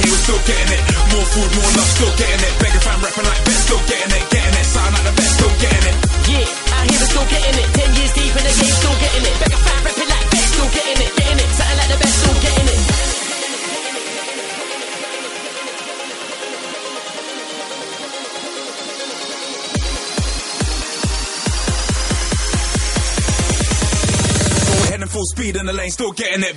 Yeah, out still getting it. More food, more love, still getting it. Begging fam rapping like best, still getting it, getting it. Sound like the best, still getting it. Yeah, out here we're still getting it. Ten years deep in the game, still getting it. Beg a fan, rapping like best, still getting it, getting it. Sounding like the best, still getting it. We're heading full speed in the lane, still getting it.